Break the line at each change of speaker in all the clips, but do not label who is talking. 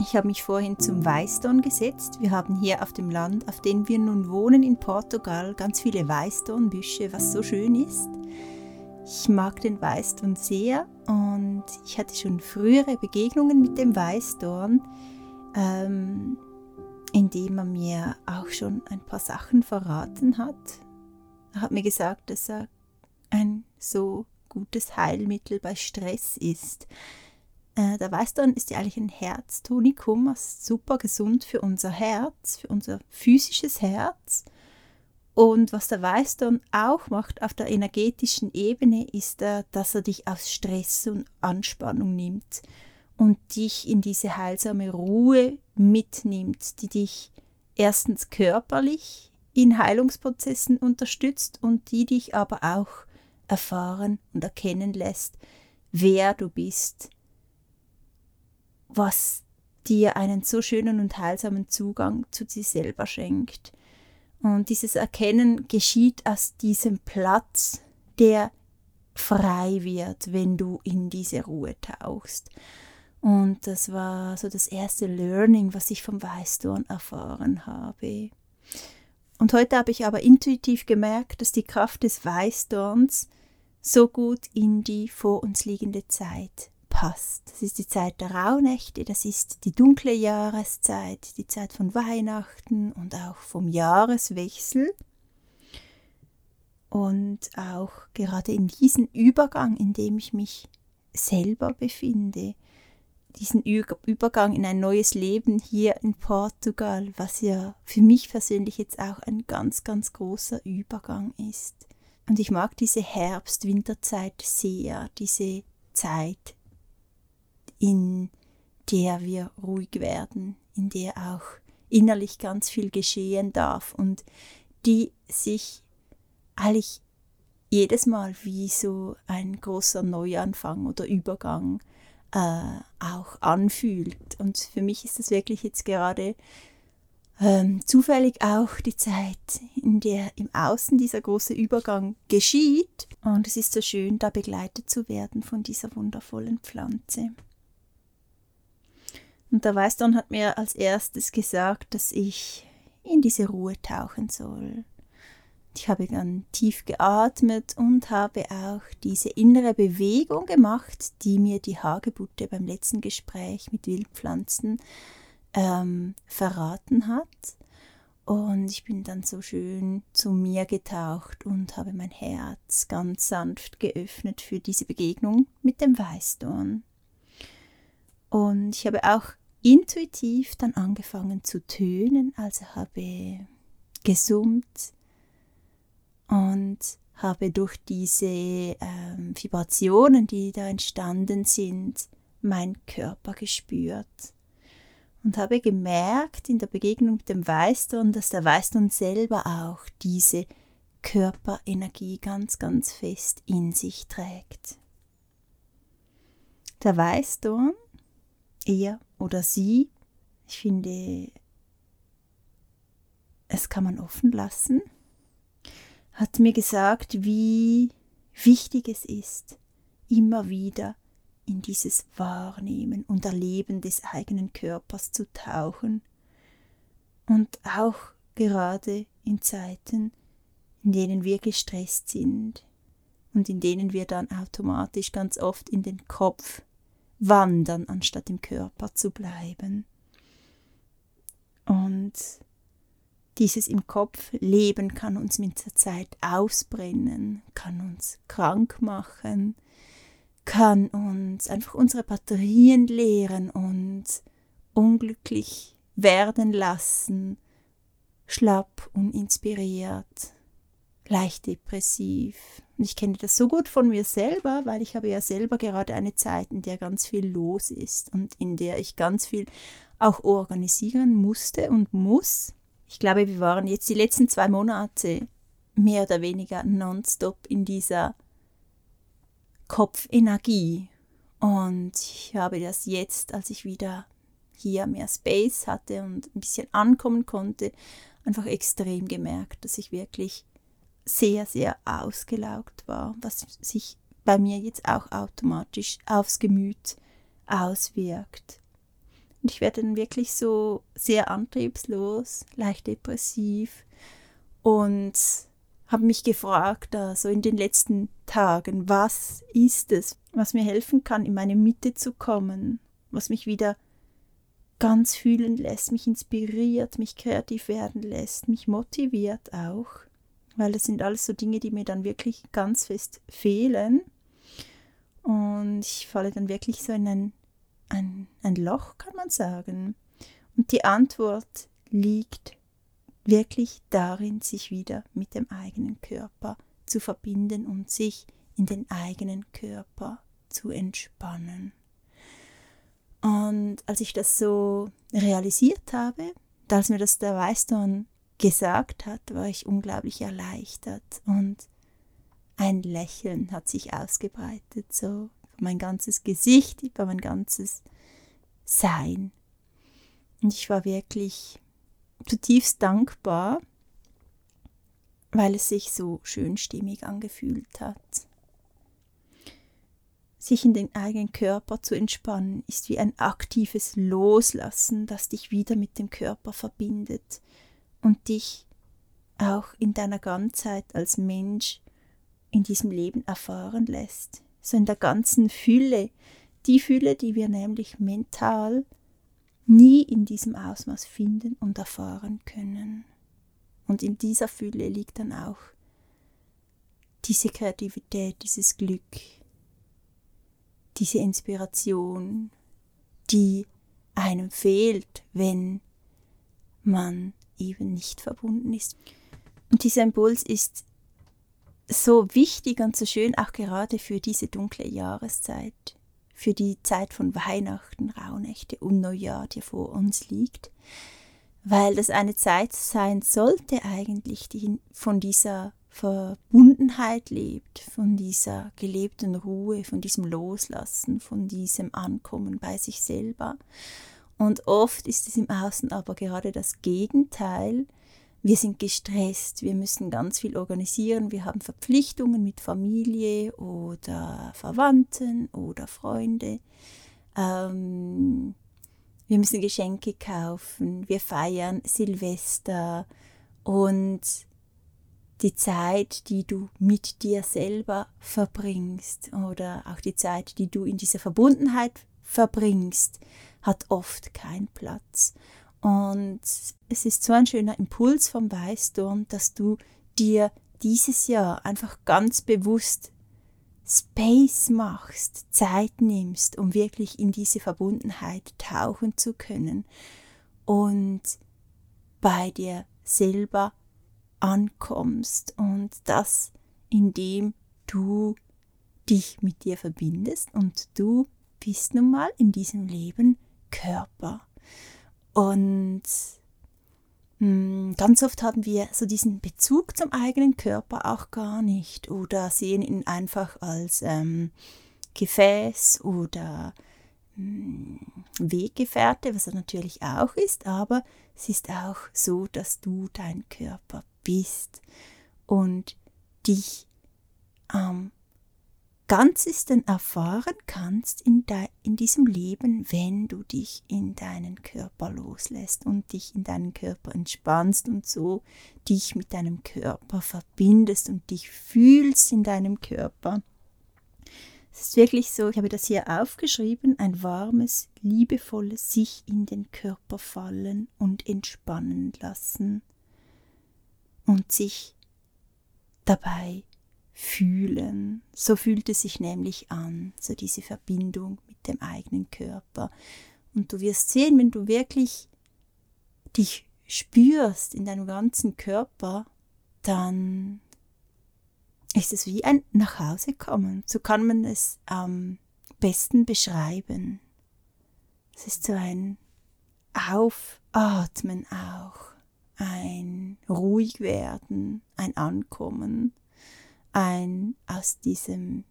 Ich habe mich vorhin zum Weißdorn gesetzt. Wir haben hier auf dem Land, auf dem wir nun wohnen, in Portugal, ganz viele Weißdornbüsche, was so schön ist. Ich mag den Weißdorn sehr und ich hatte schon frühere Begegnungen mit dem Weißdorn, ähm, indem er mir auch schon ein paar Sachen verraten hat. Er hat mir gesagt, dass er ein so gutes Heilmittel bei Stress ist. Äh, der Weißdorn ist ja eigentlich ein Herztonikum, was super gesund für unser Herz, für unser physisches Herz. Und was der Weißdorn auch macht auf der energetischen Ebene, ist, äh, dass er dich aus Stress und Anspannung nimmt und dich in diese heilsame Ruhe mitnimmt, die dich erstens körperlich in Heilungsprozessen unterstützt und die dich aber auch erfahren und erkennen lässt, wer du bist, was dir einen so schönen und heilsamen Zugang zu dir selber schenkt. Und dieses Erkennen geschieht aus diesem Platz, der frei wird, wenn du in diese Ruhe tauchst. Und das war so das erste Learning, was ich vom Weißdorn erfahren habe. Und heute habe ich aber intuitiv gemerkt, dass die Kraft des Weißdorns so gut in die vor uns liegende Zeit passt. Das ist die Zeit der Rauhnächte, das ist die dunkle Jahreszeit, die Zeit von Weihnachten und auch vom Jahreswechsel. Und auch gerade in diesem Übergang, in dem ich mich selber befinde, diesen Übergang in ein neues Leben hier in Portugal, was ja für mich persönlich jetzt auch ein ganz, ganz großer Übergang ist. Und ich mag diese Herbst-Winterzeit sehr, diese Zeit in der wir ruhig werden, in der auch innerlich ganz viel geschehen darf und die sich eigentlich jedes Mal wie so ein großer Neuanfang oder Übergang äh, auch anfühlt. Und für mich ist das wirklich jetzt gerade ähm, zufällig auch die Zeit, in der im Außen dieser große Übergang geschieht. Und es ist so schön, da begleitet zu werden von dieser wundervollen Pflanze. Und der Weißdorn hat mir als erstes gesagt, dass ich in diese Ruhe tauchen soll. Ich habe dann tief geatmet und habe auch diese innere Bewegung gemacht, die mir die Hagebutte beim letzten Gespräch mit Wildpflanzen ähm, verraten hat. Und ich bin dann so schön zu mir getaucht und habe mein Herz ganz sanft geöffnet für diese Begegnung mit dem Weißdorn. Und ich habe auch intuitiv dann angefangen zu tönen, also habe gesummt und habe durch diese ähm, Vibrationen, die da entstanden sind, mein Körper gespürt und habe gemerkt in der Begegnung mit dem Weißdorn, dass der Weißdorn selber auch diese Körperenergie ganz, ganz fest in sich trägt. Der Weißdorn er oder sie. Ich finde, es kann man offen lassen. Hat mir gesagt, wie wichtig es ist, immer wieder in dieses Wahrnehmen und Erleben des eigenen Körpers zu tauchen. Und auch gerade in Zeiten, in denen wir gestresst sind und in denen wir dann automatisch ganz oft in den Kopf wandern, anstatt im Körper zu bleiben. Und dieses im Kopf Leben kann uns mit der Zeit ausbrennen, kann uns krank machen, kann uns einfach unsere Batterien leeren und unglücklich werden lassen, schlapp, uninspiriert, leicht depressiv. Und ich kenne das so gut von mir selber, weil ich habe ja selber gerade eine Zeit, in der ganz viel los ist und in der ich ganz viel auch organisieren musste und muss. Ich glaube, wir waren jetzt die letzten zwei Monate mehr oder weniger nonstop in dieser Kopfenergie. Und ich habe das jetzt, als ich wieder hier mehr Space hatte und ein bisschen ankommen konnte, einfach extrem gemerkt, dass ich wirklich sehr, sehr ausgelaugt war, was sich bei mir jetzt auch automatisch aufs Gemüt auswirkt. Und ich werde dann wirklich so sehr antriebslos, leicht depressiv und habe mich gefragt, also in den letzten Tagen, was ist es, was mir helfen kann, in meine Mitte zu kommen, was mich wieder ganz fühlen lässt, mich inspiriert, mich kreativ werden lässt, mich motiviert auch, weil das sind alles so Dinge, die mir dann wirklich ganz fest fehlen. Und ich falle dann wirklich so in ein, ein, ein Loch, kann man sagen. Und die Antwort liegt wirklich darin, sich wieder mit dem eigenen Körper zu verbinden und sich in den eigenen Körper zu entspannen. Und als ich das so realisiert habe, als mir das der Weißdorn gesagt hat, war ich unglaublich erleichtert und ein Lächeln hat sich ausgebreitet, so mein ganzes Gesicht, über mein ganzes Sein. Und ich war wirklich zutiefst dankbar, weil es sich so schön stimmig angefühlt hat. Sich in den eigenen Körper zu entspannen, ist wie ein aktives Loslassen, das dich wieder mit dem Körper verbindet und dich auch in deiner Ganzheit als Mensch in diesem Leben erfahren lässt. So in der ganzen Fülle, die Fülle, die wir nämlich mental nie in diesem Ausmaß finden und erfahren können. Und in dieser Fülle liegt dann auch diese Kreativität, dieses Glück, diese Inspiration, die einem fehlt, wenn man eben nicht verbunden ist. Und dieser Impuls ist so wichtig und so schön, auch gerade für diese dunkle Jahreszeit für die Zeit von Weihnachten, Rauhnächte und Neujahr, die vor uns liegt, weil das eine Zeit sein sollte eigentlich, die von dieser Verbundenheit lebt, von dieser gelebten Ruhe, von diesem Loslassen, von diesem Ankommen bei sich selber. Und oft ist es im Außen aber gerade das Gegenteil, wir sind gestresst, wir müssen ganz viel organisieren, wir haben Verpflichtungen mit Familie oder Verwandten oder Freunde. Ähm, wir müssen Geschenke kaufen, wir feiern Silvester und die Zeit, die du mit dir selber verbringst oder auch die Zeit, die du in dieser Verbundenheit verbringst, hat oft keinen Platz. Und es ist so ein schöner Impuls vom Weißdorn, dass du dir dieses Jahr einfach ganz bewusst Space machst, Zeit nimmst, um wirklich in diese Verbundenheit tauchen zu können und bei dir selber ankommst und das, indem du dich mit dir verbindest und du bist nun mal in diesem Leben Körper. Und hm, ganz oft haben wir so diesen Bezug zum eigenen Körper auch gar nicht oder sehen ihn einfach als ähm, Gefäß oder hm, Weggefährte, was er natürlich auch ist, aber es ist auch so, dass du dein Körper bist und dich am Ganzesten erfahren kannst in, de, in diesem Leben, wenn du dich in deinen Körper loslässt und dich in deinen Körper entspannst und so dich mit deinem Körper verbindest und dich fühlst in deinem Körper. Es ist wirklich so, ich habe das hier aufgeschrieben, ein warmes, liebevolles sich in den Körper fallen und entspannen lassen und sich dabei fühlen. So fühlt es sich nämlich an, so diese Verbindung mit dem eigenen Körper. Und du wirst sehen, wenn du wirklich dich spürst in deinem ganzen Körper, dann ist es wie ein Nachhausekommen. So kann man es am besten beschreiben. Es ist so ein Aufatmen auch, ein Ruhigwerden, ein Ankommen ein aus diesem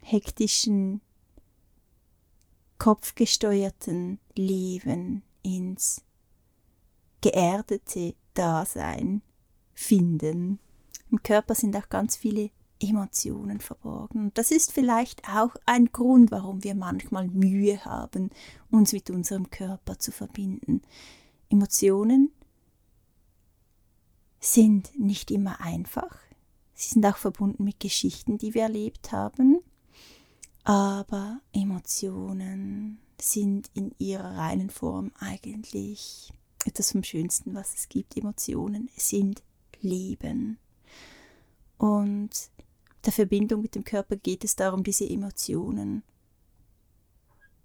hektischen, kopfgesteuerten Leben ins geerdete Dasein finden. Im Körper sind auch ganz viele Emotionen verborgen. Das ist vielleicht auch ein Grund, warum wir manchmal Mühe haben, uns mit unserem Körper zu verbinden. Emotionen sind nicht immer einfach. Sie sind auch verbunden mit Geschichten, die wir erlebt haben. Aber Emotionen sind in ihrer reinen Form eigentlich etwas vom Schönsten, was es gibt. Emotionen sind Leben. Und der Verbindung mit dem Körper geht es darum, diese Emotionen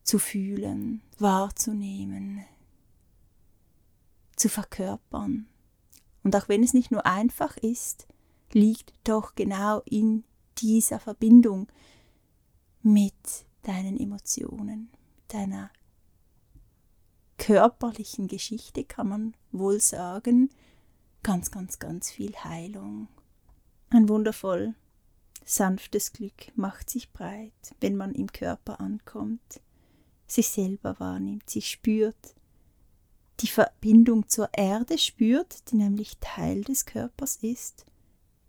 zu fühlen, wahrzunehmen, zu verkörpern. Und auch wenn es nicht nur einfach ist, liegt doch genau in dieser Verbindung mit deinen Emotionen, deiner körperlichen Geschichte, kann man wohl sagen, ganz, ganz, ganz viel Heilung. Ein wundervoll sanftes Glück macht sich breit, wenn man im Körper ankommt, sich selber wahrnimmt, sich spürt, die Verbindung zur Erde spürt, die nämlich Teil des Körpers ist,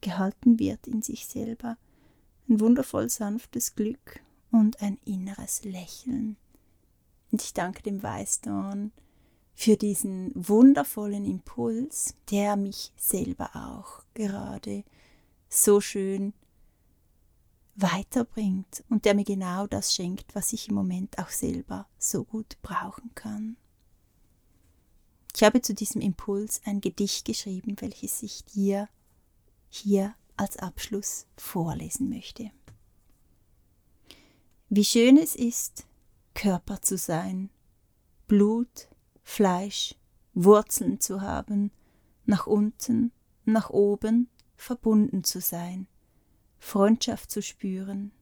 gehalten wird in sich selber, ein wundervoll sanftes Glück und ein inneres Lächeln. Und ich danke dem Weißdorn für diesen wundervollen Impuls, der mich selber auch gerade so schön weiterbringt und der mir genau das schenkt, was ich im Moment auch selber so gut brauchen kann. Ich habe zu diesem Impuls ein Gedicht geschrieben, welches ich dir hier als Abschluss vorlesen möchte. Wie schön es ist, Körper zu sein, Blut, Fleisch, Wurzeln zu haben, nach unten, nach oben verbunden zu sein, Freundschaft zu spüren,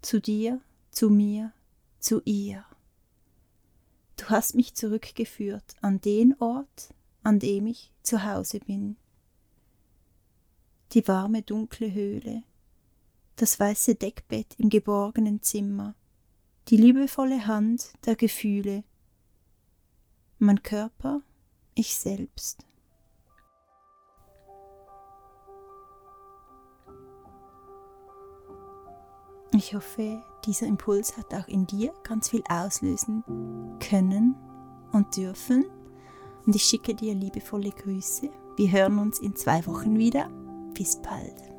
zu dir, zu mir, zu ihr. Du hast mich zurückgeführt an den Ort, an dem ich zu Hause bin. Die warme dunkle Höhle, das weiße Deckbett im geborgenen Zimmer, die liebevolle Hand der Gefühle, mein Körper, ich selbst. Ich hoffe, dieser Impuls hat auch in dir ganz viel auslösen können und dürfen. Und ich schicke dir liebevolle Grüße. Wir hören uns in zwei Wochen wieder. Bis bald.